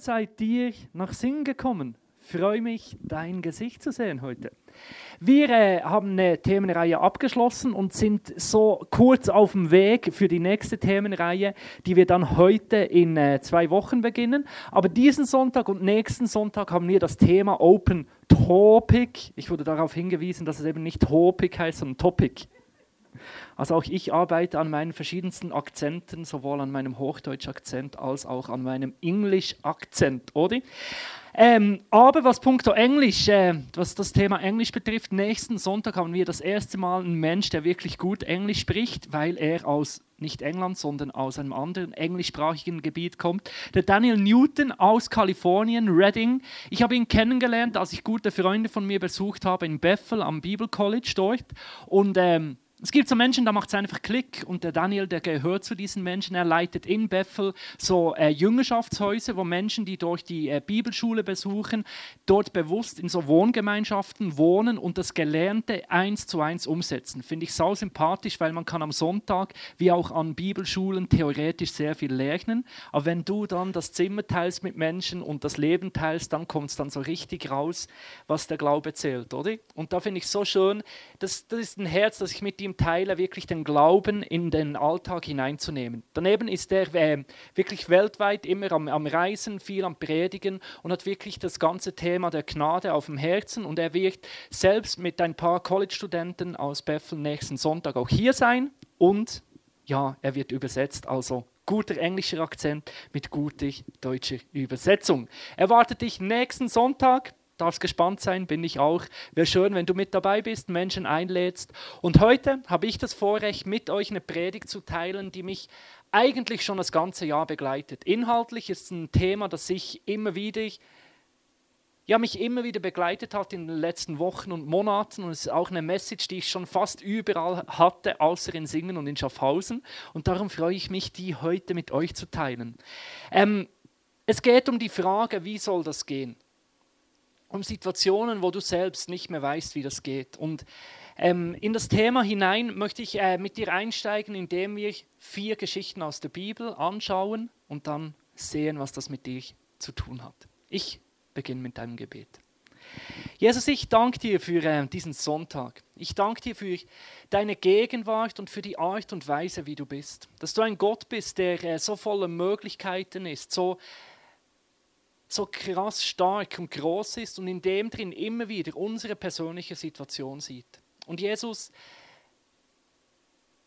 seid ihr nach Singen gekommen. Freue mich, dein Gesicht zu sehen heute. Wir äh, haben eine Themenreihe abgeschlossen und sind so kurz auf dem Weg für die nächste Themenreihe, die wir dann heute in äh, zwei Wochen beginnen. Aber diesen Sonntag und nächsten Sonntag haben wir das Thema Open Topic. Ich wurde darauf hingewiesen, dass es eben nicht Topic heißt, sondern Topic. Also auch ich arbeite an meinen verschiedensten Akzenten, sowohl an meinem Hochdeutsch-Akzent als auch an meinem Englisch-Akzent, oder? Ähm, aber was punkto Englisch, äh, was das Thema Englisch betrifft, nächsten Sonntag haben wir das erste Mal einen Mensch, der wirklich gut Englisch spricht, weil er aus nicht England, sondern aus einem anderen englischsprachigen Gebiet kommt. Der Daniel Newton aus Kalifornien, Reading. Ich habe ihn kennengelernt, als ich gute Freunde von mir besucht habe in Bethel am Bible College dort. Und ähm, es gibt so Menschen, da macht es einfach Klick und der Daniel, der gehört zu diesen Menschen. Er leitet in Bethel so äh, Jüngerschaftshäuser, wo Menschen, die durch die äh, Bibelschule besuchen, dort bewusst in so Wohngemeinschaften wohnen und das Gelernte eins zu eins umsetzen. Finde ich sau sympathisch, weil man kann am Sonntag wie auch an Bibelschulen theoretisch sehr viel lernen. Aber wenn du dann das Zimmer teilst mit Menschen und das Leben teilst, dann kommt es dann so richtig raus, was der Glaube zählt, oder? Und da finde ich so schön, das, das ist ein Herz, das ich mit ihm ihm teile, wirklich den Glauben in den Alltag hineinzunehmen. Daneben ist er äh, wirklich weltweit immer am, am, Reisen, viel am Predigen und hat wirklich das ganze Thema der Gnade auf dem Herzen. Und er wird selbst mit ein paar College-Studenten aus Bethel nächsten Sonntag auch hier sein. Und ja, er wird übersetzt, also guter englischer Akzent mit guter deutscher Übersetzung. Erwartet dich nächsten Sonntag darfst gespannt sein, bin ich auch. Wäre schön, wenn du mit dabei bist, Menschen einlädst. Und heute habe ich das Vorrecht, mit euch eine Predigt zu teilen, die mich eigentlich schon das ganze Jahr begleitet. Inhaltlich ist es ein Thema, das sich immer wieder, ja, mich immer wieder begleitet hat in den letzten Wochen und Monaten. Und es ist auch eine Message, die ich schon fast überall hatte, außer in Singen und in Schaffhausen. Und darum freue ich mich, die heute mit euch zu teilen. Ähm, es geht um die Frage, wie soll das gehen? Um Situationen, wo du selbst nicht mehr weißt, wie das geht. Und ähm, in das Thema hinein möchte ich äh, mit dir einsteigen, indem wir vier Geschichten aus der Bibel anschauen und dann sehen, was das mit dir zu tun hat. Ich beginne mit deinem Gebet. Jesus, ich danke dir für äh, diesen Sonntag. Ich danke dir für deine Gegenwart und für die Art und Weise, wie du bist. Dass du ein Gott bist, der äh, so voller Möglichkeiten ist, so so krass stark und groß ist und in dem drin immer wieder unsere persönliche Situation sieht. Und Jesus,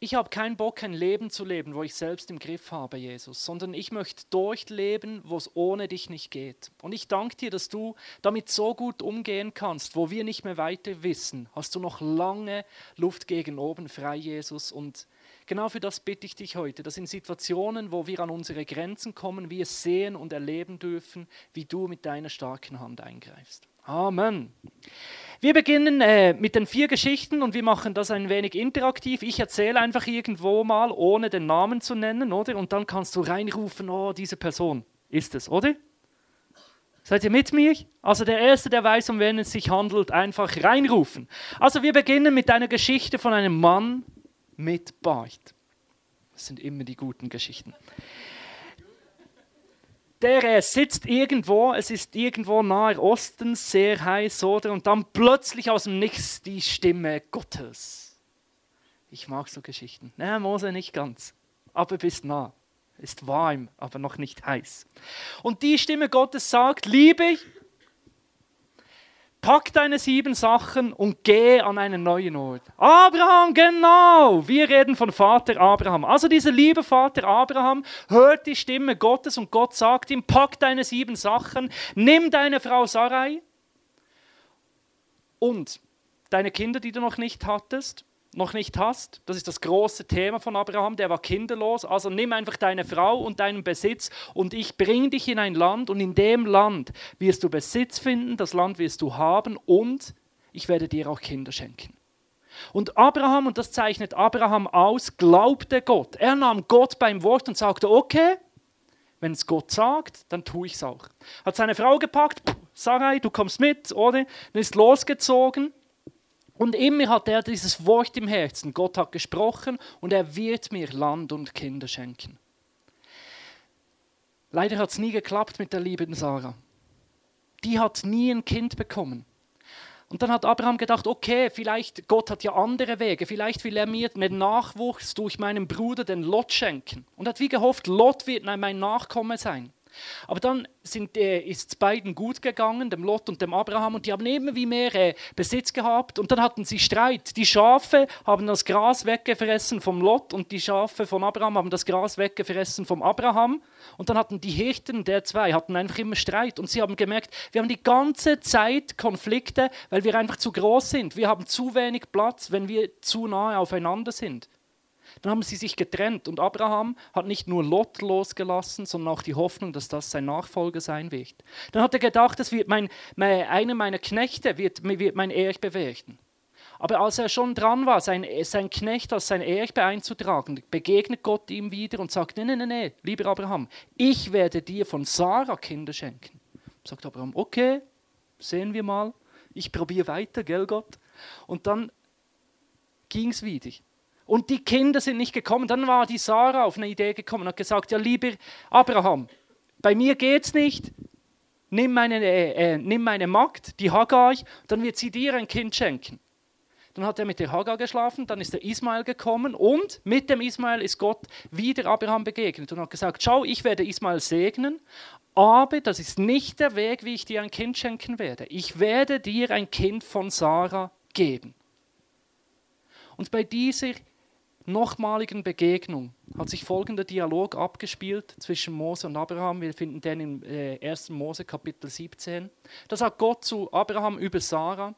ich habe keinen Bock, ein Leben zu leben, wo ich selbst im Griff habe, Jesus, sondern ich möchte durchleben, wo es ohne dich nicht geht. Und ich danke dir, dass du damit so gut umgehen kannst, wo wir nicht mehr weiter wissen. Hast du noch lange Luft gegen oben frei, Jesus, und Genau für das bitte ich dich heute, dass in Situationen, wo wir an unsere Grenzen kommen, wir sehen und erleben dürfen, wie du mit deiner starken Hand eingreifst. Amen. Wir beginnen äh, mit den vier Geschichten und wir machen das ein wenig interaktiv. Ich erzähle einfach irgendwo mal, ohne den Namen zu nennen, oder? Und dann kannst du reinrufen, oh, diese Person ist es, oder? Seid ihr mit mir? Also der Erste, der weiß, um wen es sich handelt, einfach reinrufen. Also wir beginnen mit einer Geschichte von einem Mann, mit Bart. Das sind immer die guten Geschichten. Der sitzt irgendwo, es ist irgendwo nahe Osten, sehr heiß, oder? Und dann plötzlich aus dem Nichts die Stimme Gottes. Ich mag so Geschichten. Na, Mose nicht ganz, aber bist nah. Ist warm, aber noch nicht heiß. Und die Stimme Gottes sagt, liebe pack deine sieben Sachen und geh an einen neuen Ort. Abraham, genau. Wir reden von Vater Abraham. Also dieser liebe Vater Abraham hört die Stimme Gottes und Gott sagt ihm, pack deine sieben Sachen, nimm deine Frau Sarai und deine Kinder, die du noch nicht hattest, noch nicht hast. Das ist das große Thema von Abraham, der war kinderlos. Also nimm einfach deine Frau und deinen Besitz und ich bringe dich in ein Land und in dem Land wirst du Besitz finden, das Land wirst du haben und ich werde dir auch Kinder schenken. Und Abraham, und das zeichnet Abraham aus, glaubte Gott. Er nahm Gott beim Wort und sagte, okay, wenn es Gott sagt, dann tue ich es auch. Hat seine Frau gepackt, Sarai, du kommst mit, oder? Dann ist losgezogen und immer hat er dieses Wort im Herzen. Gott hat gesprochen und er wird mir Land und Kinder schenken. Leider hat es nie geklappt mit der lieben Sarah. Die hat nie ein Kind bekommen. Und dann hat Abraham gedacht, okay, vielleicht Gott hat ja andere Wege, vielleicht will er mir den Nachwuchs durch meinen Bruder, den Lot, schenken. Und hat wie gehofft, Lot wird mein Nachkomme sein. Aber dann äh, ist es beiden gut gegangen, dem Lot und dem Abraham, und die haben immer wie mehr äh, Besitz gehabt. Und dann hatten sie Streit. Die Schafe haben das Gras weggefressen vom Lot und die Schafe von Abraham haben das Gras weggefressen vom Abraham. Und dann hatten die Hirten der zwei hatten einfach immer Streit. Und sie haben gemerkt, wir haben die ganze Zeit Konflikte, weil wir einfach zu groß sind. Wir haben zu wenig Platz, wenn wir zu nahe aufeinander sind. Dann haben sie sich getrennt und Abraham hat nicht nur Lot losgelassen, sondern auch die Hoffnung, dass das sein Nachfolger sein wird. Dann hat er gedacht, das wird mein, mein, einer meiner Knechte wird, wird mein Erbe werden. Aber als er schon dran war, sein, sein Knecht als sein Erbe einzutragen, begegnet Gott ihm wieder und sagt, nein, nein, nein, nee, lieber Abraham, ich werde dir von Sarah Kinder schenken. Sagt Abraham, okay, sehen wir mal, ich probiere weiter, gell Gott? Und dann ging es wieder. Und die Kinder sind nicht gekommen. Dann war die Sarah auf eine Idee gekommen und hat gesagt, ja lieber Abraham, bei mir geht's nicht. Nimm meine, äh, äh, nimm meine Magd, die Hagar, dann wird sie dir ein Kind schenken. Dann hat er mit der Hagar geschlafen, dann ist der Ismael gekommen und mit dem Ismael ist Gott wieder Abraham begegnet und hat gesagt, schau, ich werde Ismael segnen, aber das ist nicht der Weg, wie ich dir ein Kind schenken werde. Ich werde dir ein Kind von Sarah geben. Und bei dieser nochmaligen Begegnung hat sich folgender Dialog abgespielt zwischen Mose und Abraham. Wir finden den im 1. Äh, Mose Kapitel 17. Da sagt Gott zu Abraham über Sarah,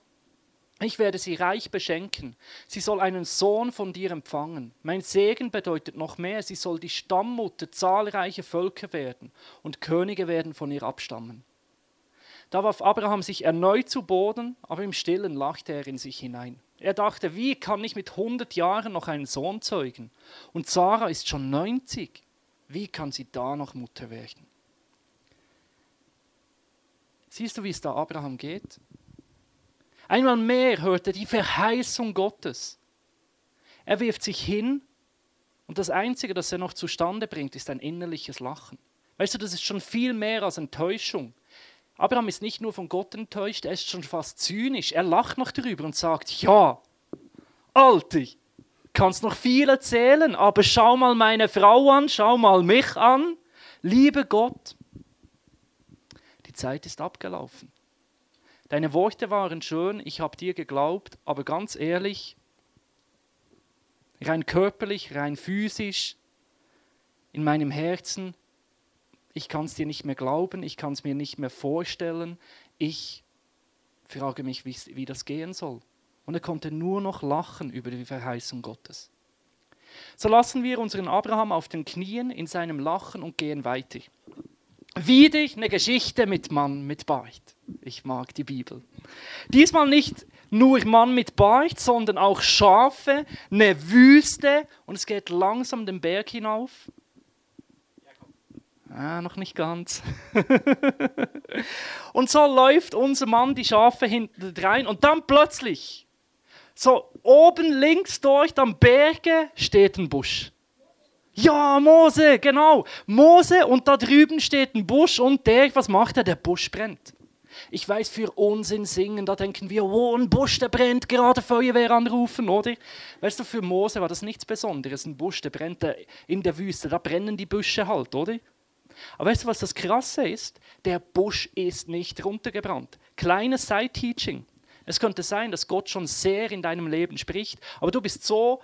ich werde sie reich beschenken. Sie soll einen Sohn von dir empfangen. Mein Segen bedeutet noch mehr, sie soll die Stammmutter zahlreicher Völker werden und Könige werden von ihr abstammen. Da warf Abraham sich erneut zu Boden, aber im stillen lachte er in sich hinein. Er dachte, wie kann ich mit 100 Jahren noch einen Sohn zeugen? Und Sarah ist schon 90. Wie kann sie da noch Mutter werden? Siehst du, wie es da Abraham geht? Einmal mehr hört er die Verheißung Gottes. Er wirft sich hin und das Einzige, das er noch zustande bringt, ist ein innerliches Lachen. Weißt du, das ist schon viel mehr als Enttäuschung. Abraham ist nicht nur von Gott enttäuscht, er ist schon fast zynisch. Er lacht noch drüber und sagt, ja, Alter, kannst noch viel erzählen, aber schau mal meine Frau an, schau mal mich an. Liebe Gott, die Zeit ist abgelaufen. Deine Worte waren schön, ich habe dir geglaubt, aber ganz ehrlich, rein körperlich, rein physisch, in meinem Herzen ich kann es dir nicht mehr glauben, ich kann es mir nicht mehr vorstellen, ich frage mich, wie das gehen soll. Und er konnte nur noch lachen über die Verheißung Gottes. So lassen wir unseren Abraham auf den Knien in seinem Lachen und gehen weiter. Wieder eine Geschichte mit Mann mit Bart. Ich mag die Bibel. Diesmal nicht nur Mann mit Bart, sondern auch Schafe, eine Wüste und es geht langsam den Berg hinauf. Ah, noch nicht ganz. und so läuft unser Mann die Schafe hinten rein und dann plötzlich, so oben links durch am Berge steht ein Busch. Ja, Mose, genau. Mose und da drüben steht ein Busch und der, was macht er? Der Busch brennt. Ich weiß, für Unsinn singen, da denken wir, oh, ein Busch, der brennt, gerade Feuerwehr anrufen, oder? Weißt du, für Mose war das nichts Besonderes. Ein Busch, der brennt in der Wüste, da brennen die Büsche halt, oder? Aber weißt du, was das Krasse ist? Der Busch ist nicht runtergebrannt. Kleines Side-Teaching. Es könnte sein, dass Gott schon sehr in deinem Leben spricht, aber du bist so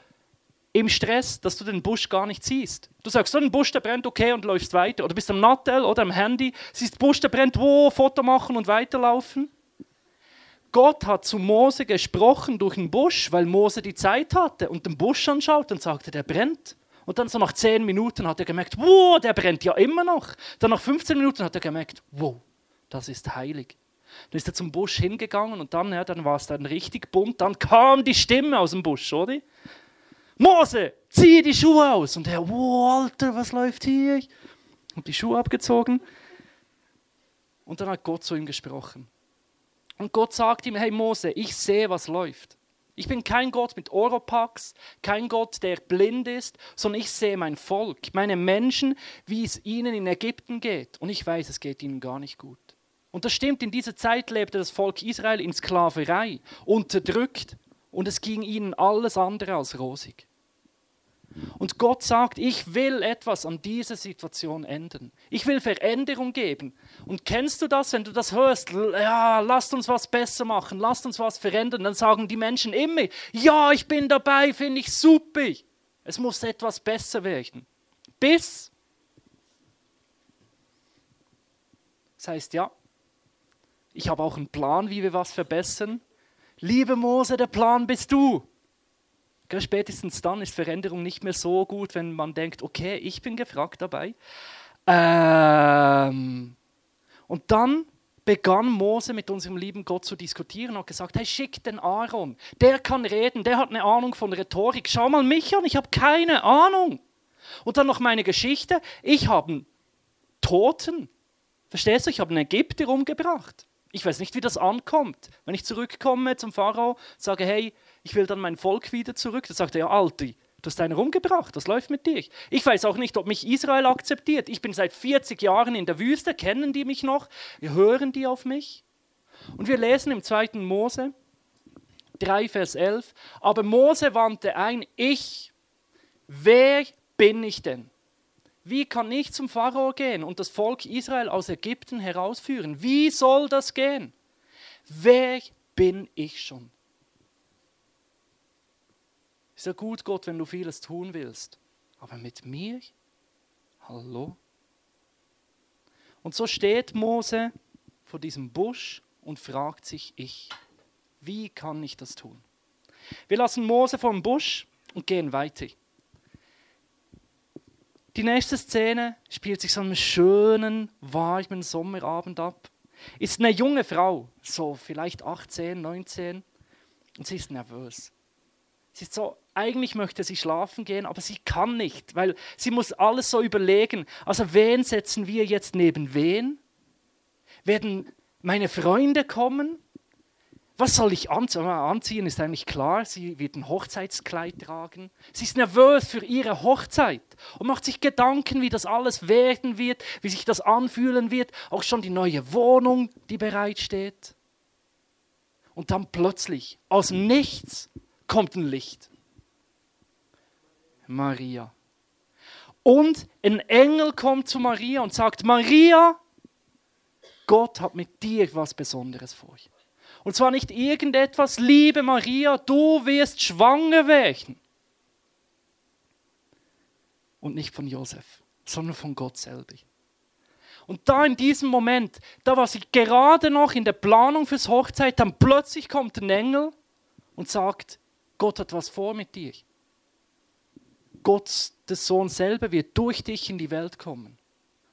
im Stress, dass du den Busch gar nicht siehst. Du sagst, so ein Busch, der brennt, okay, und läufst weiter. Oder bist am Nattel oder am Handy, siehst Busch, der brennt, wo, Foto machen und weiterlaufen. Gott hat zu Mose gesprochen durch den Busch, weil Mose die Zeit hatte und den Busch anschaut und sagte, der brennt. Und dann so nach 10 Minuten hat er gemerkt, wow, der brennt ja immer noch. Dann nach 15 Minuten hat er gemerkt, wow, das ist heilig. Dann ist er zum Busch hingegangen und dann, ja, dann war es dann richtig bunt. Dann kam die Stimme aus dem Busch, oder? Mose, zieh die Schuhe aus. Und er, wow, Alter, was läuft hier? Habe die Schuhe abgezogen. Und dann hat Gott zu ihm gesprochen. Und Gott sagt ihm, hey Mose, ich sehe, was läuft. Ich bin kein Gott mit Oropax, kein Gott, der blind ist, sondern ich sehe mein Volk, meine Menschen, wie es ihnen in Ägypten geht. Und ich weiß, es geht ihnen gar nicht gut. Und das stimmt, in dieser Zeit lebte das Volk Israel in Sklaverei, unterdrückt, und es ging ihnen alles andere als rosig. Und Gott sagt, ich will etwas an dieser Situation ändern. Ich will Veränderung geben. Und kennst du das, wenn du das hörst? Ja, lasst uns was besser machen, lasst uns was verändern. Dann sagen die Menschen immer, ja, ich bin dabei, finde ich super. Es muss etwas besser werden. Bis. Das heißt, ja, ich habe auch einen Plan, wie wir was verbessern. Liebe Mose, der Plan bist du. Spätestens dann ist Veränderung nicht mehr so gut, wenn man denkt, okay, ich bin gefragt dabei. Ähm, und dann begann Mose mit unserem lieben Gott zu diskutieren und hat gesagt, hey, schick den Aaron, der kann reden, der hat eine Ahnung von Rhetorik. Schau mal mich an, ich habe keine Ahnung. Und dann noch meine Geschichte, ich habe einen Toten, verstehst du, ich habe einen Ägypter umgebracht. Ich weiß nicht, wie das ankommt. Wenn ich zurückkomme zum Pharao, sage, hey, ich will dann mein Volk wieder zurück. Da sagt er, ja, Alti, du hast einen rumgebracht, das läuft mit dir. Ich weiß auch nicht, ob mich Israel akzeptiert. Ich bin seit 40 Jahren in der Wüste, kennen die mich noch? Hören die auf mich? Und wir lesen im 2. Mose 3, Vers 11, aber Mose wandte ein, ich, wer bin ich denn? Wie kann ich zum Pharao gehen und das Volk Israel aus Ägypten herausführen? Wie soll das gehen? Wer bin ich schon? Ist ja gut, Gott, wenn du vieles tun willst. Aber mit mir? Hallo? Und so steht Mose vor diesem Busch und fragt sich ich, wie kann ich das tun? Wir lassen Mose vom Busch und gehen weiter. Die nächste Szene spielt sich so einem schönen, warmen Sommerabend ab. Ist eine junge Frau, so vielleicht 18, 19, und sie ist nervös. Sie ist so, eigentlich möchte sie schlafen gehen, aber sie kann nicht, weil sie muss alles so überlegen. Also wen setzen wir jetzt neben wen? Werden meine Freunde kommen? Was soll ich anziehen? Ist eigentlich klar, sie wird ein Hochzeitskleid tragen. Sie ist nervös für ihre Hochzeit und macht sich Gedanken, wie das alles werden wird, wie sich das anfühlen wird. Auch schon die neue Wohnung, die bereitsteht. Und dann plötzlich, aus nichts, kommt ein Licht. Maria. Und ein Engel kommt zu Maria und sagt, Maria, Gott hat mit dir was Besonderes vor. Und zwar nicht irgendetwas, liebe Maria, du wirst schwanger werden. Und nicht von Josef, sondern von Gott selber. Und da in diesem Moment, da war sie gerade noch in der Planung fürs Hochzeit, dann plötzlich kommt ein Engel und sagt, Gott hat was vor mit dir. Gott, der Sohn selber, wird durch dich in die Welt kommen.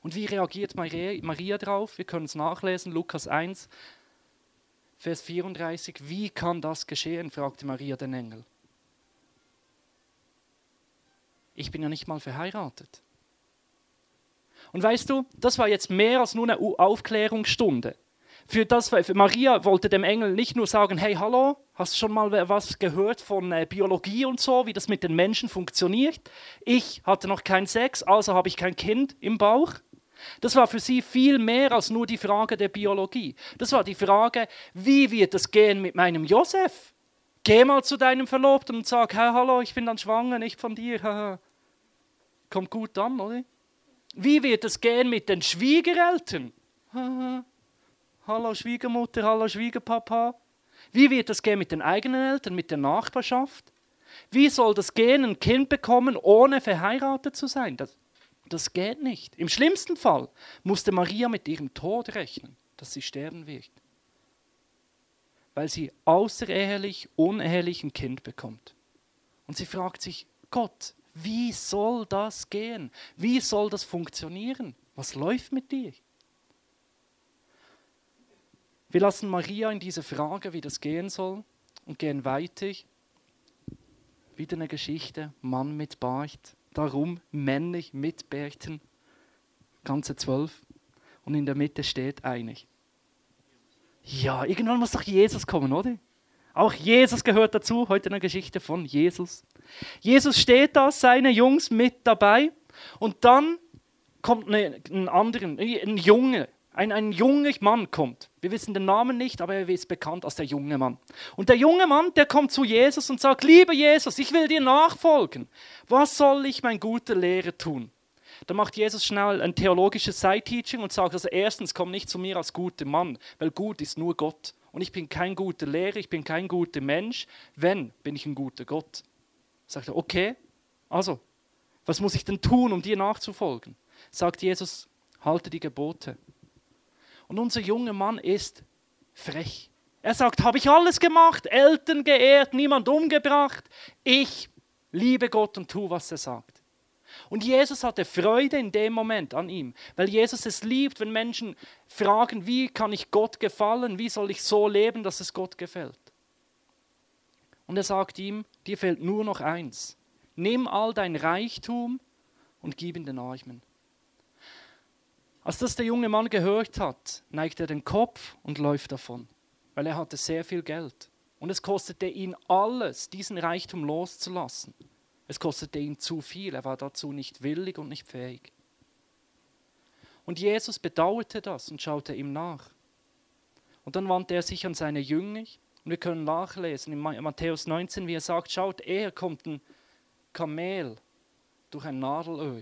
Und wie reagiert Maria, Maria darauf? Wir können es nachlesen, Lukas 1, Vers 34. Wie kann das geschehen? fragte Maria den Engel. Ich bin ja nicht mal verheiratet. Und weißt du, das war jetzt mehr als nur eine Aufklärungsstunde für das, für Maria wollte dem Engel nicht nur sagen, hey, hallo, hast du schon mal was gehört von äh, Biologie und so, wie das mit den Menschen funktioniert? Ich hatte noch keinen Sex, also habe ich kein Kind im Bauch. Das war für sie viel mehr als nur die Frage der Biologie. Das war die Frage, wie wird es gehen mit meinem Josef? Geh mal zu deinem Verlobten und sag, hey, hallo, ich bin dann schwanger, nicht von dir. Kommt gut an, oder? Wie wird es gehen mit den Schwiegereltern? Hallo Schwiegermutter, hallo Schwiegerpapa. Wie wird das gehen mit den eigenen Eltern, mit der Nachbarschaft? Wie soll das gehen, ein Kind bekommen, ohne verheiratet zu sein? Das, das geht nicht. Im schlimmsten Fall musste Maria mit ihrem Tod rechnen, dass sie sterben wird. Weil sie außerehelich, unehelich ein Kind bekommt. Und sie fragt sich, Gott, wie soll das gehen? Wie soll das funktionieren? Was läuft mit dir? Wir lassen Maria in diese Frage, wie das gehen soll, und gehen weiter. Wieder eine Geschichte, Mann mit Bart, darum männlich mit Bärten, ganze zwölf. Und in der Mitte steht einer. Ja, irgendwann muss doch Jesus kommen, oder? Auch Jesus gehört dazu, heute eine Geschichte von Jesus. Jesus steht da, seine Jungs mit dabei und dann kommt eine, ein anderer, ein Junge, ein, ein junger Mann kommt. Wir wissen den Namen nicht, aber er ist bekannt als der junge Mann. Und der junge Mann, der kommt zu Jesus und sagt, lieber Jesus, ich will dir nachfolgen. Was soll ich, mein guter Lehrer, tun? Da macht Jesus schnell ein theologisches Side-Teaching und sagt, also erstens, komm nicht zu mir als guter Mann, weil gut ist nur Gott. Und ich bin kein guter Lehrer, ich bin kein guter Mensch. Wenn, bin ich ein guter Gott. Sagt er, okay, also, was muss ich denn tun, um dir nachzufolgen? Sagt Jesus, halte die Gebote. Und unser junger Mann ist frech. Er sagt, habe ich alles gemacht, Eltern geehrt, niemand umgebracht. Ich liebe Gott und tue, was er sagt. Und Jesus hatte Freude in dem Moment an ihm, weil Jesus es liebt, wenn Menschen fragen, wie kann ich Gott gefallen, wie soll ich so leben, dass es Gott gefällt. Und er sagt ihm, dir fehlt nur noch eins. Nimm all dein Reichtum und gib ihn den Armen. Als das der junge Mann gehört hat, neigt er den Kopf und läuft davon, weil er hatte sehr viel Geld. Und es kostete ihn alles, diesen Reichtum loszulassen. Es kostete ihn zu viel, er war dazu nicht willig und nicht fähig. Und Jesus bedauerte das und schaute ihm nach. Und dann wandte er sich an seine Jünger und wir können nachlesen in Matthäus 19, wie er sagt, schaut, eher kommt ein Kamel durch ein Nadelöhr,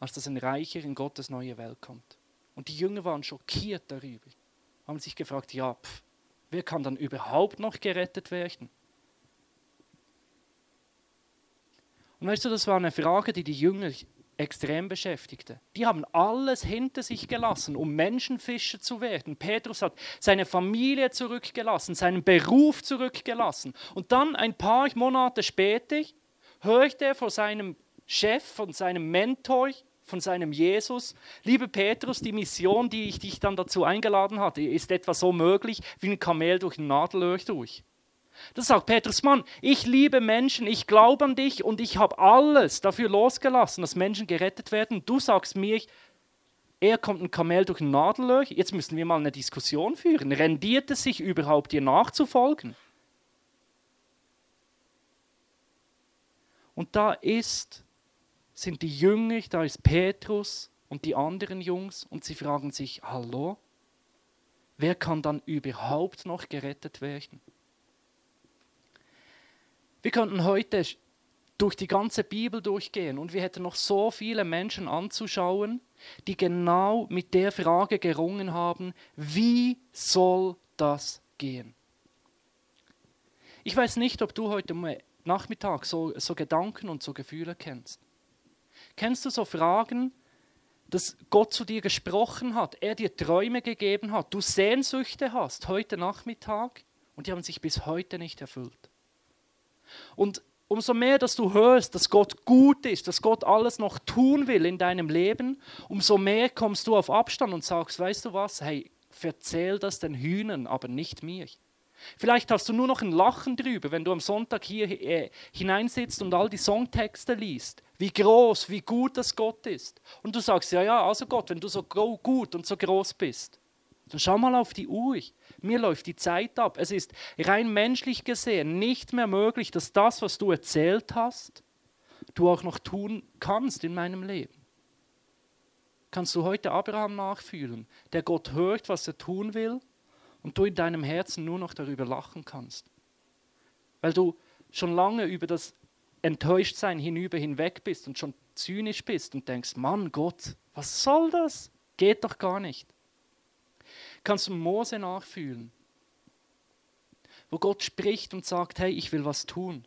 als dass ein Reicher in Gottes neue Welt kommt. Und die Jünger waren schockiert darüber, haben sich gefragt, ja, pff, wer kann dann überhaupt noch gerettet werden? Und weißt du, das war eine Frage, die die Jünger extrem beschäftigte. Die haben alles hinter sich gelassen, um Menschenfischer zu werden. Petrus hat seine Familie zurückgelassen, seinen Beruf zurückgelassen. Und dann ein paar Monate später hört er von seinem Chef, von seinem Mentor, von seinem Jesus, liebe Petrus, die Mission, die ich dich dann dazu eingeladen hatte, ist etwa so möglich wie ein Kamel durch ein Nadelöhr durch. Das sagt Petrus, Mann, ich liebe Menschen, ich glaube an dich und ich habe alles dafür losgelassen, dass Menschen gerettet werden. Du sagst mir, er kommt ein Kamel durch ein Nadelöhr. Jetzt müssen wir mal eine Diskussion führen. Rendiert es sich überhaupt, dir nachzufolgen? Und da ist, sind die Jünger, da ist Petrus und die anderen Jungs und sie fragen sich, hallo, wer kann dann überhaupt noch gerettet werden? Wir könnten heute durch die ganze Bibel durchgehen und wir hätten noch so viele Menschen anzuschauen, die genau mit der Frage gerungen haben, wie soll das gehen? Ich weiß nicht, ob du heute Nachmittag so, so Gedanken und so Gefühle kennst. Kennst du so Fragen, dass Gott zu dir gesprochen hat, er dir Träume gegeben hat, du Sehnsüchte hast heute Nachmittag und die haben sich bis heute nicht erfüllt? Und umso mehr, dass du hörst, dass Gott gut ist, dass Gott alles noch tun will in deinem Leben, umso mehr kommst du auf Abstand und sagst, weißt du was, hey, verzähl das den Hühnern, aber nicht mir. Vielleicht hast du nur noch ein Lachen drüber, wenn du am Sonntag hier äh, hineinsitzt und all die Songtexte liest. Wie groß, wie gut das Gott ist. Und du sagst, ja, ja, also Gott, wenn du so gut und so groß bist, dann schau mal auf die Uhr. Mir läuft die Zeit ab. Es ist rein menschlich gesehen nicht mehr möglich, dass das, was du erzählt hast, du auch noch tun kannst in meinem Leben. Kannst du heute Abraham nachfühlen, der Gott hört, was er tun will, und du in deinem Herzen nur noch darüber lachen kannst? Weil du schon lange über das Enttäuschtsein hinüber hinweg bist und schon zynisch bist und denkst, Mann, Gott, was soll das? Geht doch gar nicht kannst du Mose nachfühlen, wo Gott spricht und sagt, hey, ich will was tun.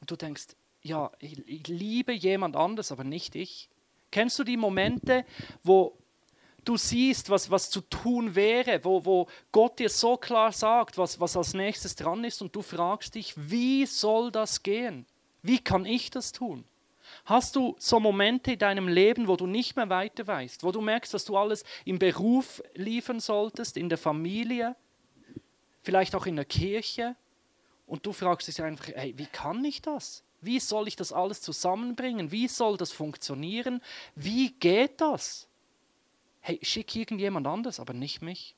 Und du denkst, ja, ich, liebe jemand anders, aber nicht ich. Kennst du die Momente, wo du siehst, was, was zu tun wäre, wo, wo Gott dir so klar sagt, was, was als nächstes dran ist und du fragst dich, wie soll das gehen? Wie kann ich das tun? Hast du so Momente in deinem Leben, wo du nicht mehr weiter weißt, wo du merkst, dass du alles im Beruf liefern solltest, in der Familie, vielleicht auch in der Kirche, und du fragst dich einfach, hey, wie kann ich das? Wie soll ich das alles zusammenbringen? Wie soll das funktionieren? Wie geht das? Hey, schick irgendjemand anders, aber nicht mich.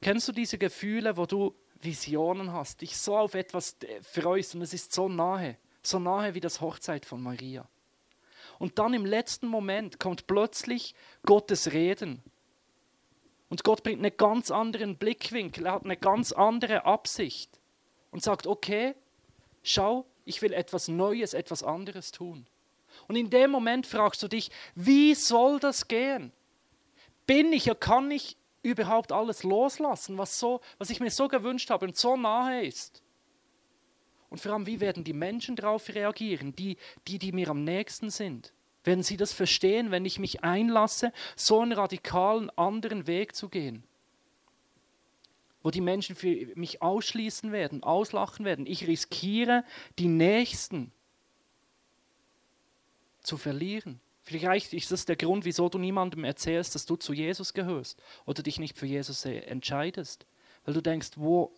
Kennst du diese Gefühle, wo du Visionen hast, dich so auf etwas freust und es ist so nahe, so nahe wie das Hochzeit von Maria. Und dann im letzten Moment kommt plötzlich Gottes Reden. Und Gott bringt einen ganz anderen Blickwinkel, er hat eine ganz andere Absicht und sagt, okay, schau, ich will etwas Neues, etwas anderes tun. Und in dem Moment fragst du dich, wie soll das gehen? Bin ich, ja kann ich überhaupt alles loslassen, was, so, was ich mir so gewünscht habe und so nahe ist? Und vor allem, wie werden die Menschen darauf reagieren, die, die, die mir am nächsten sind? Werden sie das verstehen, wenn ich mich einlasse, so einen radikalen anderen Weg zu gehen? Wo die Menschen für mich ausschließen werden, auslachen werden. Ich riskiere, die Nächsten zu verlieren. Vielleicht ist das der Grund, wieso du niemandem erzählst, dass du zu Jesus gehörst oder dich nicht für Jesus entscheidest. Weil du denkst, wo,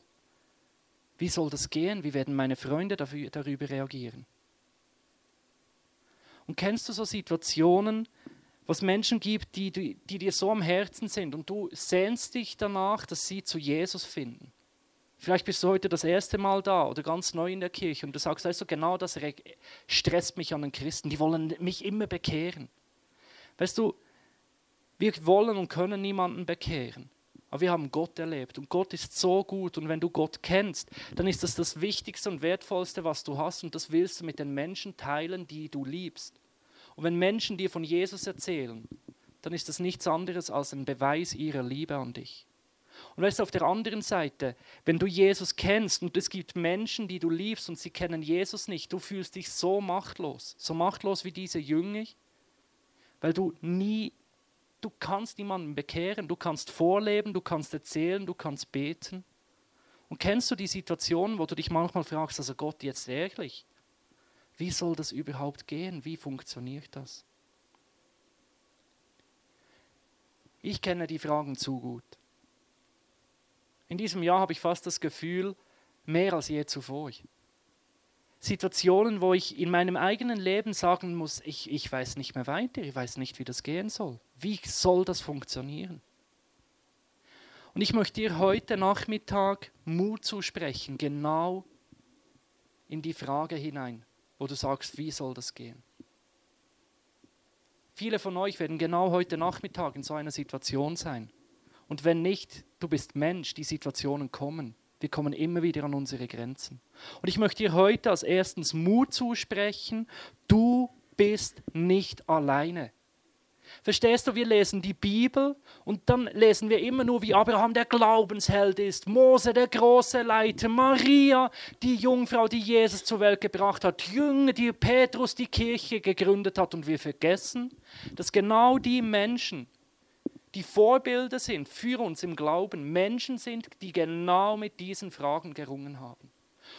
wie soll das gehen? Wie werden meine Freunde dafür, darüber reagieren? Und kennst du so Situationen, wo es Menschen gibt, die, die, die dir so am Herzen sind und du sehnst dich danach, dass sie zu Jesus finden? Vielleicht bist du heute das erste Mal da oder ganz neu in der Kirche und du sagst, weißt du, genau das stresst mich an den Christen. Die wollen mich immer bekehren. Weißt du, wir wollen und können niemanden bekehren. Aber wir haben Gott erlebt und Gott ist so gut und wenn du Gott kennst, dann ist das das Wichtigste und Wertvollste, was du hast und das willst du mit den Menschen teilen, die du liebst. Und wenn Menschen dir von Jesus erzählen, dann ist das nichts anderes als ein Beweis ihrer Liebe an dich. Und weißt du, auf der anderen Seite, wenn du Jesus kennst und es gibt Menschen, die du liebst und sie kennen Jesus nicht, du fühlst dich so machtlos, so machtlos wie diese Jünger, weil du nie, du kannst niemanden bekehren, du kannst vorleben, du kannst erzählen, du kannst beten. Und kennst du die Situation, wo du dich manchmal fragst, also Gott jetzt ehrlich, wie soll das überhaupt gehen? Wie funktioniert das? Ich kenne die Fragen zu gut. In diesem Jahr habe ich fast das Gefühl, mehr als je zuvor. Situationen, wo ich in meinem eigenen Leben sagen muss, ich, ich weiß nicht mehr weiter, ich weiß nicht, wie das gehen soll. Wie soll das funktionieren? Und ich möchte dir heute Nachmittag Mut zusprechen, genau in die Frage hinein, wo du sagst, wie soll das gehen? Viele von euch werden genau heute Nachmittag in so einer Situation sein. Und wenn nicht, du bist Mensch, die Situationen kommen. Wir kommen immer wieder an unsere Grenzen. Und ich möchte dir heute als erstens Mut zusprechen, du bist nicht alleine. Verstehst du, wir lesen die Bibel und dann lesen wir immer nur, wie Abraham der Glaubensheld ist, Mose der große Leiter, Maria die Jungfrau, die Jesus zur Welt gebracht hat, Jünger, die Petrus die Kirche gegründet hat und wir vergessen, dass genau die Menschen, die Vorbilder sind für uns im Glauben, Menschen sind, die genau mit diesen Fragen gerungen haben.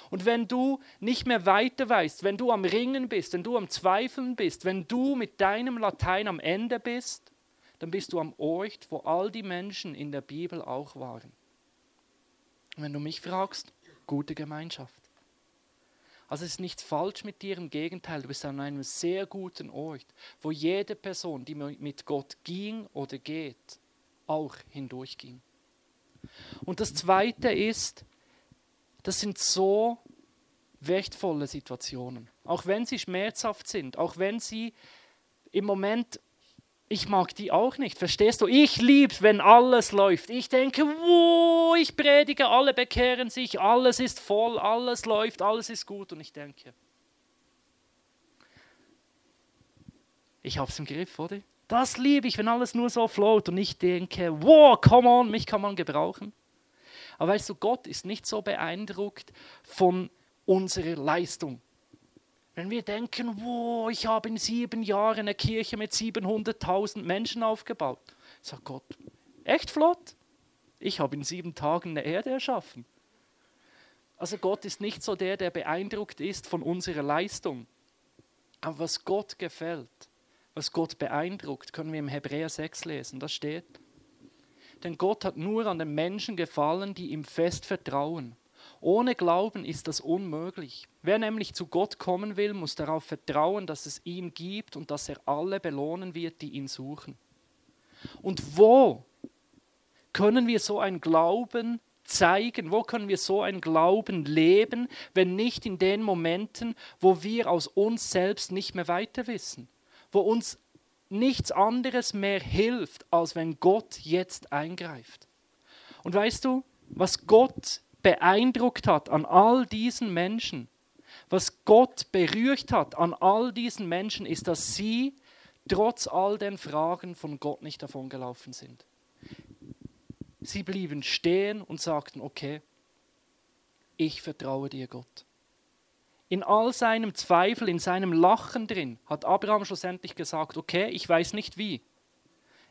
Und wenn du nicht mehr weiter weißt, wenn du am Ringen bist, wenn du am Zweifeln bist, wenn du mit deinem Latein am Ende bist, dann bist du am Ort, wo all die Menschen in der Bibel auch waren. Und wenn du mich fragst, gute Gemeinschaft. Also es ist nichts falsch mit dir, im Gegenteil, du bist an einem sehr guten Ort, wo jede Person, die mit Gott ging oder geht, auch hindurchging. Und das Zweite ist, das sind so wertvolle Situationen, auch wenn sie schmerzhaft sind, auch wenn sie im Moment ich mag die auch nicht, verstehst du? Ich lieb's, wenn alles läuft. Ich denke, wow, ich predige, alle bekehren sich, alles ist voll, alles läuft, alles ist gut. Und ich denke, ich hab's im Griff, oder? Das liebe ich, wenn alles nur so float und ich denke, wow, come on, mich kann man gebrauchen. Aber weißt du, Gott ist nicht so beeindruckt von unserer Leistung. Wenn wir denken, wow, ich habe in sieben Jahren eine Kirche mit 700.000 Menschen aufgebaut, sagt Gott, echt flott. Ich habe in sieben Tagen eine Erde erschaffen. Also Gott ist nicht so der, der beeindruckt ist von unserer Leistung. Aber was Gott gefällt, was Gott beeindruckt, können wir im Hebräer 6 lesen. Da steht, denn Gott hat nur an den Menschen gefallen, die ihm fest vertrauen. Ohne Glauben ist das unmöglich. Wer nämlich zu Gott kommen will, muss darauf vertrauen, dass es ihn gibt und dass er alle belohnen wird, die ihn suchen. Und wo können wir so einen Glauben zeigen? Wo können wir so einen Glauben leben, wenn nicht in den Momenten, wo wir aus uns selbst nicht mehr weiter wissen? Wo uns nichts anderes mehr hilft, als wenn Gott jetzt eingreift. Und weißt du, was Gott beeindruckt hat an all diesen Menschen, was Gott berührt hat an all diesen Menschen, ist, dass sie trotz all den Fragen von Gott nicht davongelaufen sind. Sie blieben stehen und sagten, okay, ich vertraue dir, Gott. In all seinem Zweifel, in seinem Lachen drin, hat Abraham schlussendlich gesagt, okay, ich weiß nicht wie.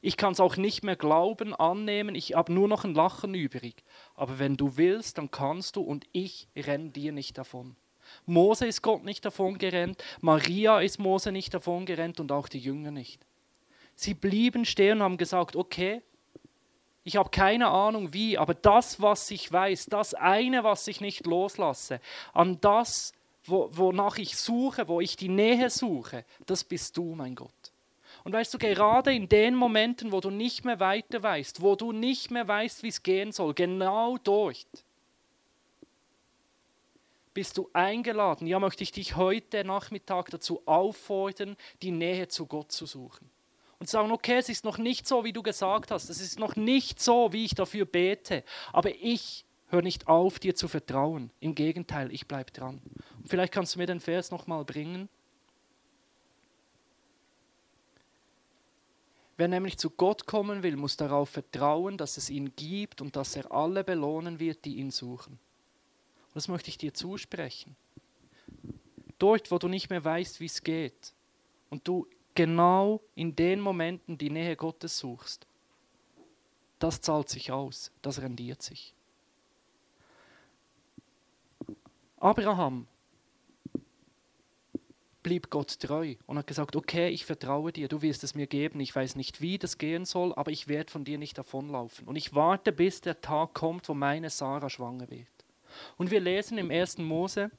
Ich kann es auch nicht mehr glauben, annehmen, ich habe nur noch ein Lachen übrig. Aber wenn du willst, dann kannst du und ich renne dir nicht davon. Mose ist Gott nicht davon gerannt, Maria ist Mose nicht davon gerannt und auch die Jünger nicht. Sie blieben stehen und haben gesagt, okay, ich habe keine Ahnung wie, aber das, was ich weiß, das eine, was ich nicht loslasse, an das, wo, wonach ich suche, wo ich die Nähe suche, das bist du, mein Gott. Und weißt du, gerade in den Momenten, wo du nicht mehr weiter weißt, wo du nicht mehr weißt, wie es gehen soll, genau dort bist du eingeladen. Ja, möchte ich dich heute Nachmittag dazu auffordern, die Nähe zu Gott zu suchen. Und sagen, okay, es ist noch nicht so, wie du gesagt hast, es ist noch nicht so, wie ich dafür bete, aber ich höre nicht auf, dir zu vertrauen. Im Gegenteil, ich bleibe dran. Und vielleicht kannst du mir den Vers nochmal bringen. Wer nämlich zu Gott kommen will, muss darauf vertrauen, dass es ihn gibt und dass er alle belohnen wird, die ihn suchen. Das möchte ich dir zusprechen. Dort, wo du nicht mehr weißt, wie es geht, und du genau in den Momenten die Nähe Gottes suchst, das zahlt sich aus, das rendiert sich. Abraham blieb Gott treu und hat gesagt, okay, ich vertraue dir, du wirst es mir geben, ich weiß nicht, wie das gehen soll, aber ich werde von dir nicht davonlaufen. Und ich warte, bis der Tag kommt, wo meine Sarah schwanger wird. Und wir lesen im 1. Mose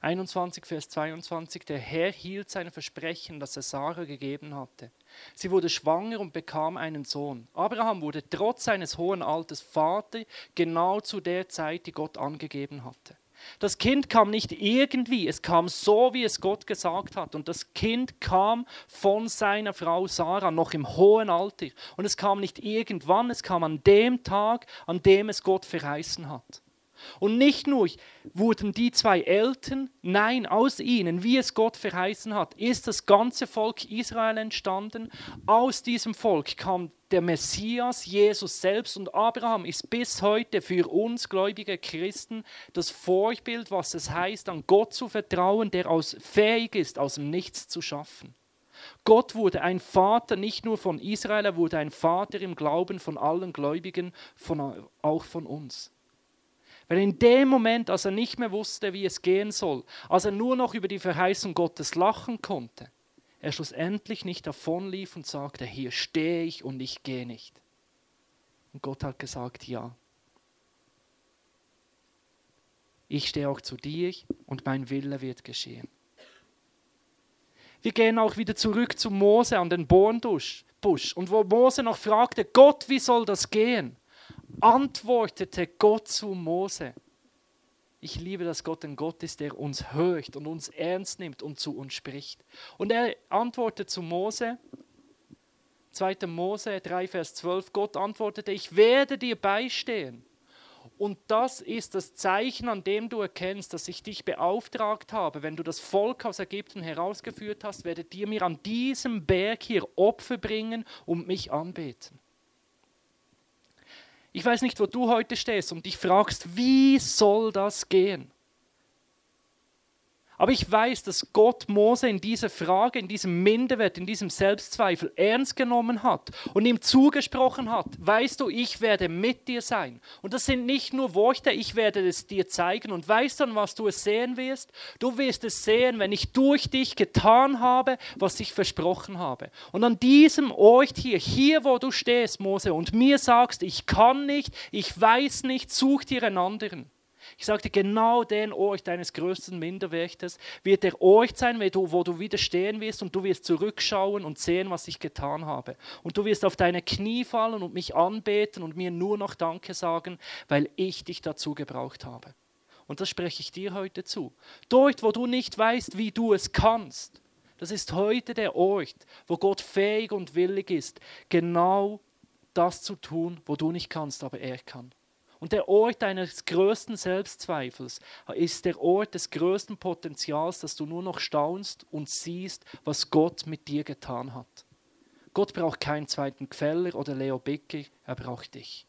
21, Vers 22, der Herr hielt sein Versprechen, das er Sarah gegeben hatte. Sie wurde schwanger und bekam einen Sohn. Abraham wurde trotz seines hohen Alters Vater genau zu der Zeit, die Gott angegeben hatte. Das Kind kam nicht irgendwie, es kam so, wie es Gott gesagt hat. Und das Kind kam von seiner Frau Sarah noch im hohen Alter. Und es kam nicht irgendwann, es kam an dem Tag, an dem es Gott verheißen hat. Und nicht nur wurden die zwei Eltern, nein, aus ihnen, wie es Gott verheißen hat, ist das ganze Volk Israel entstanden. Aus diesem Volk kam der Messias, Jesus selbst und Abraham ist bis heute für uns gläubige Christen das Vorbild, was es heißt, an Gott zu vertrauen, der aus fähig ist, aus dem Nichts zu schaffen. Gott wurde ein Vater nicht nur von Israel, er wurde ein Vater im Glauben von allen Gläubigen, von, auch von uns. Weil in dem Moment, als er nicht mehr wusste, wie es gehen soll, als er nur noch über die Verheißung Gottes lachen konnte, er schlussendlich nicht davonlief und sagte, hier stehe ich und ich gehe nicht. Und Gott hat gesagt, ja. Ich stehe auch zu dir und mein Wille wird geschehen. Wir gehen auch wieder zurück zu Mose an den Bornbusch. Und wo Mose noch fragte, Gott, wie soll das gehen? antwortete Gott zu Mose. Ich liebe, dass Gott ein Gott ist, der uns hört und uns ernst nimmt und zu uns spricht. Und er antwortet zu Mose, 2. Mose 3, Vers 12, Gott antwortete, ich werde dir beistehen. Und das ist das Zeichen, an dem du erkennst, dass ich dich beauftragt habe. Wenn du das Volk aus Ägypten herausgeführt hast, werdet ihr mir an diesem Berg hier Opfer bringen und mich anbeten. Ich weiß nicht, wo du heute stehst und dich fragst, wie soll das gehen? Aber ich weiß, dass Gott Mose in dieser Frage, in diesem Minderwert, in diesem Selbstzweifel ernst genommen hat und ihm zugesprochen hat, weißt du, ich werde mit dir sein. Und das sind nicht nur Worte, ich werde es dir zeigen. Und weißt dann, was du es sehen wirst? Du wirst es sehen, wenn ich durch dich getan habe, was ich versprochen habe. Und an diesem Ort hier, hier wo du stehst, Mose, und mir sagst, ich kann nicht, ich weiß nicht, such dir einen anderen Ich sagte, genau den Ort deines größten Minderwertes wird der Ort sein, wo du, widerstehen wirst und du wirst zurückschauen und sehen, was ich getan habe. Und du wirst auf deine Knie fallen und mich anbeten und mir nur noch Danke sagen, weil ich dich dazu gebraucht habe. Und das spreche ich dir heute zu. Dort, wo du nicht weißt, wie du es kannst, das ist heute der Ort, wo Gott fähig und willig ist, genau das zu tun, wo du nicht kannst, aber er kann. Und der Ort deines größten Selbstzweifels ist der Ort des größten Potenzials, dass du nur noch staunst und siehst, was Gott mit dir getan hat. Gott braucht keinen zweiten Queller oder Leo Bicker, er braucht dich.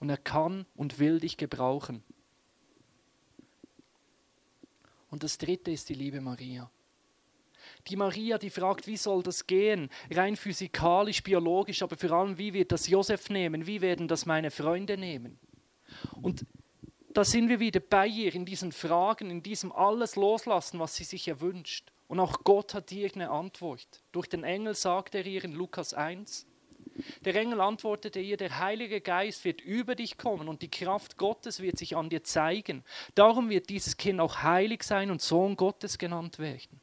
Und er kann und will dich gebrauchen. Und das dritte ist die liebe Maria. Die Maria, die fragt, wie soll das gehen? Rein physikalisch, biologisch, aber vor allem, wie wird das Josef nehmen? Wie werden das meine Freunde nehmen? Und da sind wir wieder bei ihr in diesen Fragen, in diesem alles loslassen, was sie sich erwünscht. Und auch Gott hat ihr eine Antwort. Durch den Engel sagt er ihr in Lukas 1, der Engel antwortete ihr, der Heilige Geist wird über dich kommen und die Kraft Gottes wird sich an dir zeigen. Darum wird dieses Kind auch heilig sein und Sohn Gottes genannt werden.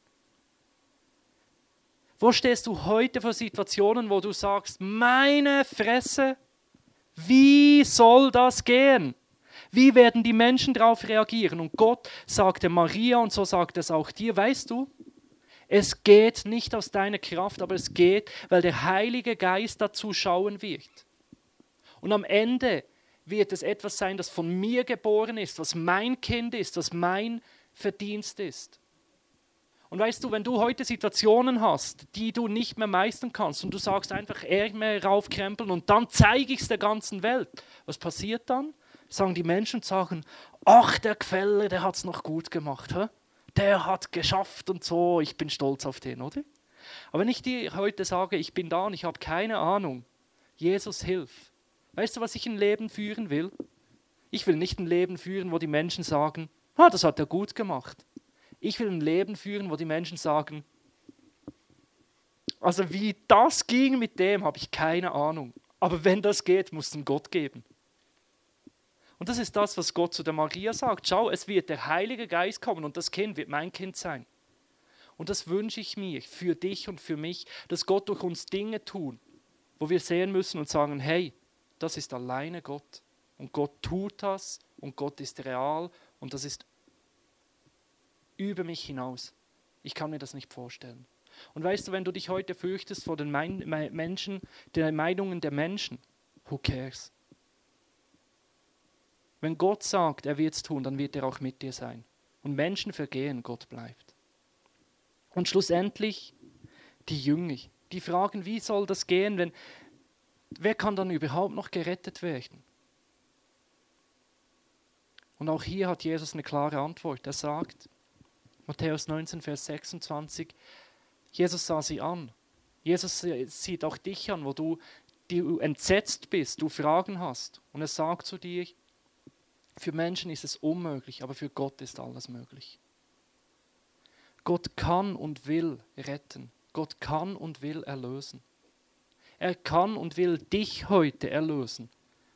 Wo stehst du heute vor Situationen, wo du sagst, meine Fresse, wie soll das gehen? Wie werden die Menschen darauf reagieren? Und Gott sagte Maria und so sagt es auch dir, weißt du, es geht nicht aus deiner Kraft, aber es geht, weil der Heilige Geist dazu schauen wird. Und am Ende wird es etwas sein, das von mir geboren ist, was mein Kind ist, was mein Verdienst ist. Und weißt du, wenn du heute Situationen hast, die du nicht mehr meistern kannst und du sagst einfach Ärmel raufkrempeln und dann zeige ich es der ganzen Welt, was passiert dann? Sagen die Menschen sagen, ach, der Quelle, der hat es noch gut gemacht. Hä? Der hat geschafft und so, ich bin stolz auf den, oder? Aber wenn ich dir heute sage, ich bin da und ich habe keine Ahnung, Jesus hilf. Weißt du, was ich ein Leben führen will? Ich will nicht ein Leben führen, wo die Menschen sagen, ah, das hat er gut gemacht. Ich will ein Leben führen, wo die Menschen sagen, also wie das ging mit dem, habe ich keine Ahnung. Aber wenn das geht, muss es einen Gott geben. Und das ist das, was Gott zu der Maria sagt. Schau, es wird der Heilige Geist kommen und das Kind wird mein Kind sein. Und das wünsche ich mir für dich und für mich, dass Gott durch uns Dinge tut, wo wir sehen müssen und sagen, hey, das ist alleine Gott. Und Gott tut das und Gott ist real und das ist über mich hinaus. Ich kann mir das nicht vorstellen. Und weißt du, wenn du dich heute fürchtest vor den Menschen, den Meinungen der Menschen, who cares? Wenn Gott sagt, er wird es tun, dann wird er auch mit dir sein. Und Menschen vergehen, Gott bleibt. Und schlussendlich die Jünger, die fragen, wie soll das gehen, wenn, wer kann dann überhaupt noch gerettet werden? Und auch hier hat Jesus eine klare Antwort. Er sagt, Matthäus 19, Vers 26. Jesus sah sie an. Jesus sieht auch dich an, wo du, du entsetzt bist, du Fragen hast. Und er sagt zu dir, für Menschen ist es unmöglich, aber für Gott ist alles möglich. Gott kann und will retten. Gott kann und will erlösen. Er kann und will dich heute erlösen,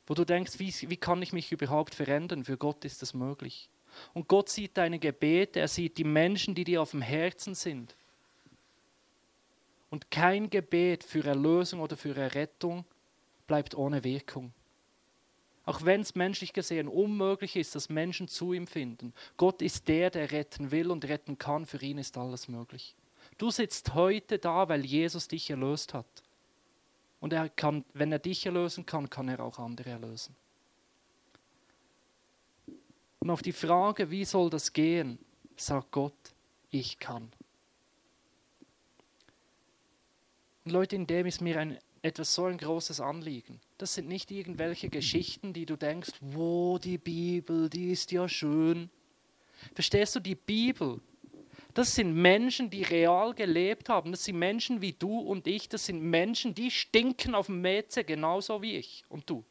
wo du denkst, wie, wie kann ich mich überhaupt verändern? Für Gott ist es möglich. Und Gott sieht deine Gebete, er sieht die Menschen, die dir auf dem Herzen sind. Und kein Gebet für Erlösung oder für Errettung bleibt ohne Wirkung. Auch wenn es menschlich gesehen unmöglich ist, dass Menschen zu ihm finden. Gott ist der, der retten will und retten kann. Für ihn ist alles möglich. Du sitzt heute da, weil Jesus dich erlöst hat. Und er kann, wenn er dich erlösen kann, kann er auch andere erlösen. Und auf die Frage, wie soll das gehen, sagt Gott, ich kann. Und Leute, in dem ist mir ein, etwas so ein großes Anliegen. Das sind nicht irgendwelche Geschichten, die du denkst, wo die Bibel, die ist ja schön. Verstehst du, die Bibel, das sind Menschen, die real gelebt haben. Das sind Menschen wie du und ich. Das sind Menschen, die stinken auf dem Mäze genauso wie ich und du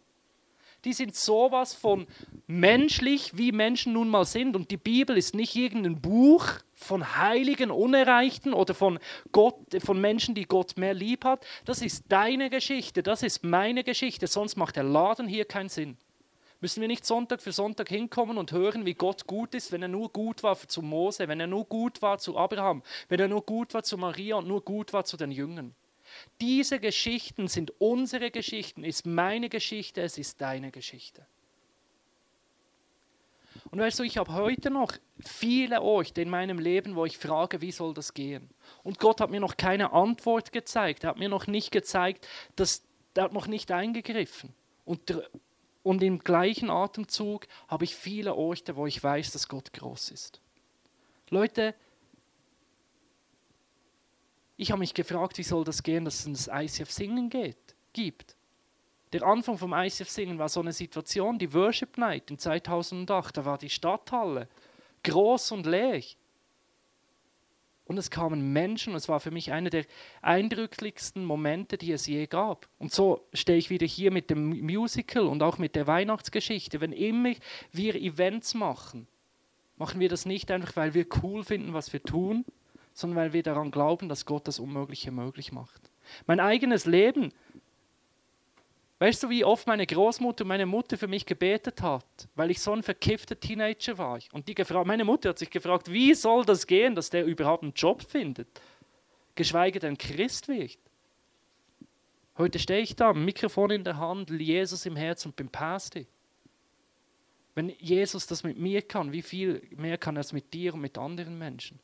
die sind sowas von menschlich, wie Menschen nun mal sind. Und die Bibel ist nicht irgendein Buch von Heiligen, Unerreichten oder von, Gott, von Menschen, die Gott mehr lieb hat. Das ist deine Geschichte, das ist meine Geschichte, sonst macht der Laden hier keinen Sinn. Müssen wir nicht Sonntag für Sonntag hinkommen und hören, wie Gott gut ist, wenn er nur gut war zu Mose, wenn er nur gut war zu Abraham, wenn er nur gut war zu Maria und nur gut war zu den Jüngern? Diese Geschichten sind unsere Geschichten, ist meine Geschichte, es ist deine Geschichte. Und weißt du, ich habe heute noch viele Orte in meinem Leben, wo ich frage, wie soll das gehen? Und Gott hat mir noch keine Antwort gezeigt. Er hat mir noch nicht gezeigt, dass er hat noch nicht eingegriffen. Und, und im gleichen Atemzug habe ich viele Orte, wo ich weiß, dass Gott groß ist. Leute, ich habe mich gefragt, wie soll das gehen, dass es ein ICF Singen geht, gibt. Der Anfang vom ICF Singen war so eine Situation, die Worship Night in 2008, da war die Stadthalle groß und leer. Und es kamen Menschen, und es war für mich einer der eindrücklichsten Momente, die es je gab. Und so stehe ich wieder hier mit dem Musical und auch mit der Weihnachtsgeschichte. Wenn immer wir Events machen, machen wir das nicht einfach, weil wir cool finden, was wir tun, sondern weil wir daran glauben, dass Gott das Unmögliche möglich macht. Mein eigenes Leben Weißt du, wie oft meine Großmutter und meine Mutter für mich gebetet hat, weil ich so ein verkiffter Teenager war? Und die gefragt, meine Mutter hat sich gefragt, wie soll das gehen, dass der überhaupt einen Job findet, geschweige denn Christ wird. Heute stehe ich da, Mikrofon in der Hand, Jesus im Herz und bin Pastor. Wenn Jesus das mit mir kann, wie viel mehr kann er es mit dir und mit anderen Menschen?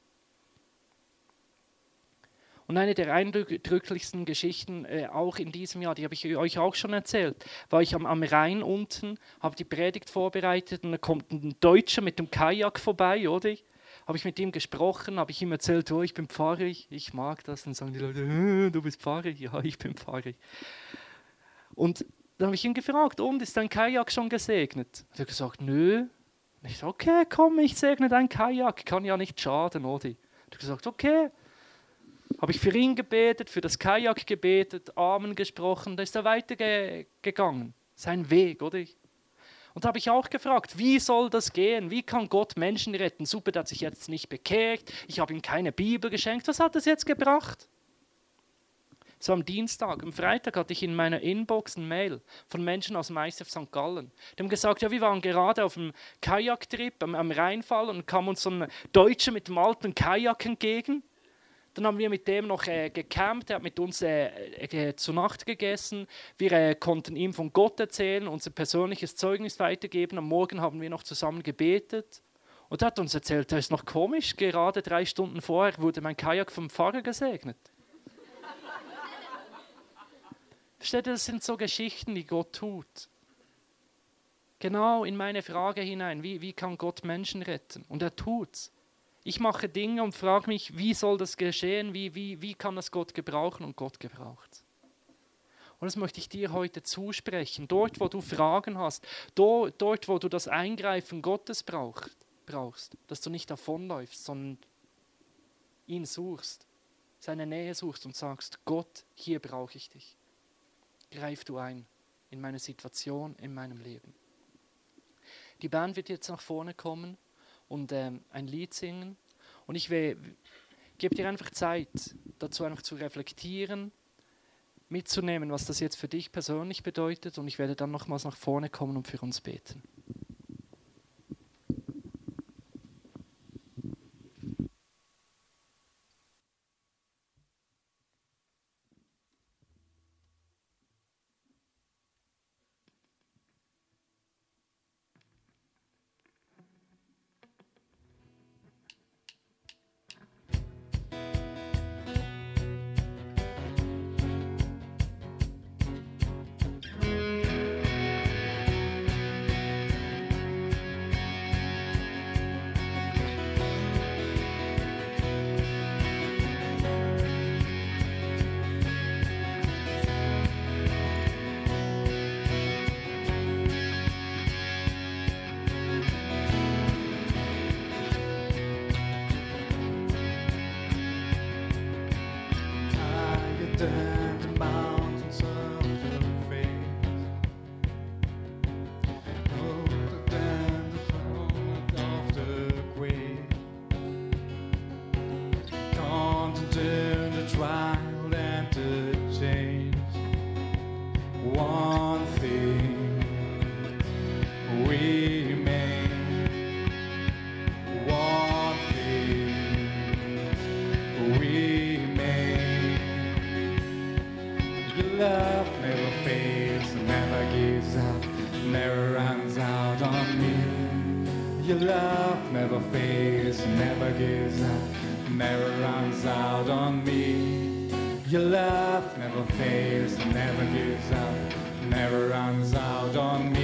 Und eine der eindrücklichsten Geschichten, äh, auch in diesem Jahr, die habe ich euch auch schon erzählt, war ich am, am Rhein unten, habe die Predigt vorbereitet und da kommt ein Deutscher mit dem Kajak vorbei, oder? Habe ich mit ihm gesprochen, habe ich ihm erzählt, oh, ich bin Pfarrer, ich mag das. Dann sagen die Leute, äh, du bist Pfarrer? Ja, ich bin Pfarrer. Und dann habe ich ihn gefragt, und ist dein Kajak schon gesegnet? Er hat gesagt, nö. Und ich so, okay, komm, ich segne dein Kajak, kann ja nicht schaden, oder? Er hat gesagt, okay habe ich für ihn gebetet, für das Kajak gebetet, Amen gesprochen, da ist er weitergegangen. Sein Weg, oder? Und da habe ich auch gefragt, wie soll das gehen? Wie kann Gott Menschen retten? Super, der hat sich jetzt nicht bekehrt, ich habe ihm keine Bibel geschenkt. Was hat das jetzt gebracht? So am Dienstag, am Freitag hatte ich in meiner Inbox ein Mail von Menschen aus ICF St. Gallen. Die haben gesagt, ja, wir waren gerade auf einem Kajaktrip am, am Rheinfall und kam uns so ein Deutscher mit dem alten Kajak entgegen. Dann haben wir mit dem noch äh, gecampt, er hat mit uns äh, äh, zu Nacht gegessen. Wir äh, konnten ihm von Gott erzählen, unser persönliches Zeugnis weitergeben. Am Morgen haben wir noch zusammen gebetet. Und er hat uns erzählt, das ist noch komisch, gerade drei Stunden vorher wurde mein Kajak vom Pfarrer gesegnet. Versteht ihr, das sind so Geschichten, die Gott tut. Genau in meine Frage hinein, wie, wie kann Gott Menschen retten? Und er tut's. Ich mache Dinge und frage mich, wie soll das geschehen, wie, wie, wie kann das Gott gebrauchen und Gott gebraucht. Und das möchte ich dir heute zusprechen. Dort, wo du Fragen hast, dort, dort wo du das Eingreifen Gottes braucht, brauchst, dass du nicht davonläufst, sondern ihn suchst, seine Nähe suchst und sagst, Gott, hier brauche ich dich. Greif du ein in meine Situation, in meinem Leben. Die Band wird jetzt nach vorne kommen und ähm, ein Lied singen. Und ich gebe dir einfach Zeit, dazu einfach zu reflektieren, mitzunehmen, was das jetzt für dich persönlich bedeutet. Und ich werde dann nochmals nach vorne kommen und für uns beten. space never gives up, never runs out on me. Your love never fails, never gives up, never runs out on me.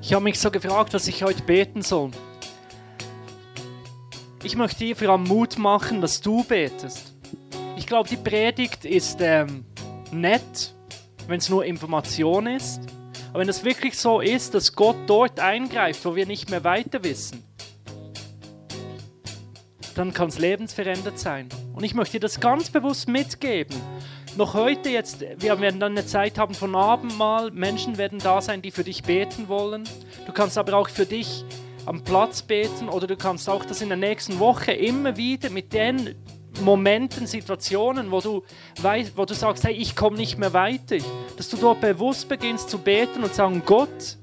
Ich habe mich so gefragt, was ich heute beten soll. Ich möchte dir vor allem Mut machen, dass du betest. Ich glaube, die Predigt ist ähm, nett, wenn es nur Information ist. Aber wenn es wirklich so ist, dass Gott dort eingreift, wo wir nicht mehr weiter wissen, dann kann es lebensverändert sein. Und ich möchte dir das ganz bewusst mitgeben noch heute jetzt, wir werden dann eine Zeit haben von Abendmahl, Menschen werden da sein, die für dich beten wollen. Du kannst aber auch für dich am Platz beten oder du kannst auch das in der nächsten Woche immer wieder mit den Momenten, Situationen, wo du, weißt, wo du sagst, hey, ich komme nicht mehr weiter, dass du dort bewusst beginnst zu beten und sagen, Gott,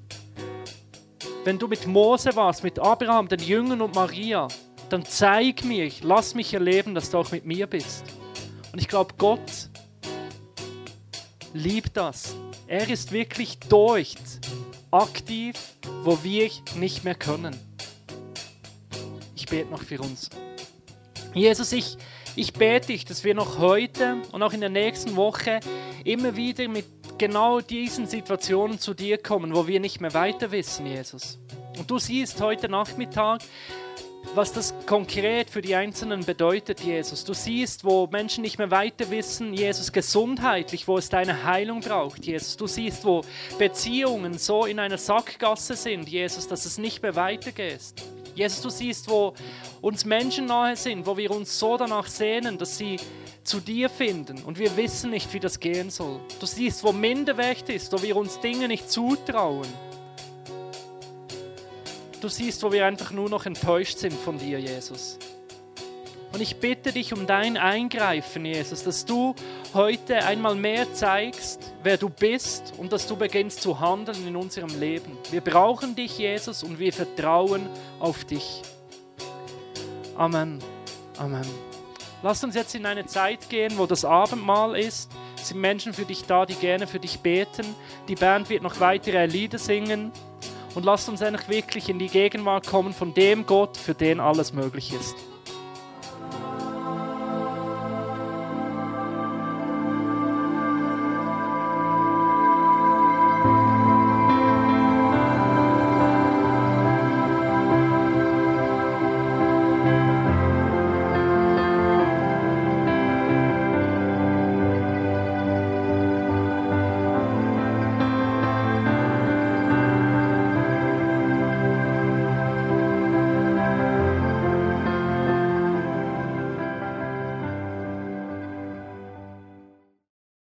wenn du mit Mose warst, mit Abraham, den Jüngern und Maria, dann zeig mir, lass mich erleben, dass du auch mit mir bist. Und ich glaube, Gott liebt das. Er ist wirklich durch, aktiv, wo wir nicht mehr können. Ich bete noch für uns. Jesus, ich, ich bete dich, dass wir noch heute und auch in der nächsten Woche immer wieder mit genau diesen Situationen zu dir kommen, wo wir nicht mehr weiter wissen, Jesus. Und du siehst heute Nachmittag, was das konkret für die Einzelnen bedeutet, Jesus. Du siehst, wo Menschen nicht mehr weiter wissen, Jesus, gesundheitlich, wo es deine Heilung braucht, Jesus. Du siehst, wo Beziehungen so in einer Sackgasse sind, Jesus, dass es nicht mehr weitergeht. Jesus, du siehst, wo uns Menschen nahe sind, wo wir uns so danach sehnen, dass sie zu dir finden und wir wissen nicht, wie das gehen soll. Du siehst, wo Minderwert ist, wo wir uns Dinge nicht zutrauen. Du siehst, wo wir einfach nur noch enttäuscht sind von dir, Jesus. Und ich bitte dich um dein Eingreifen, Jesus, dass du heute einmal mehr zeigst, wer du bist und dass du beginnst zu handeln in unserem Leben. Wir brauchen dich, Jesus, und wir vertrauen auf dich. Amen. Amen. Lass uns jetzt in eine Zeit gehen, wo das Abendmahl ist. Es sind Menschen für dich da, die gerne für dich beten. Die Band wird noch weitere Lieder singen. Und lasst uns eigentlich wirklich in die Gegenwart kommen von dem Gott, für den alles möglich ist.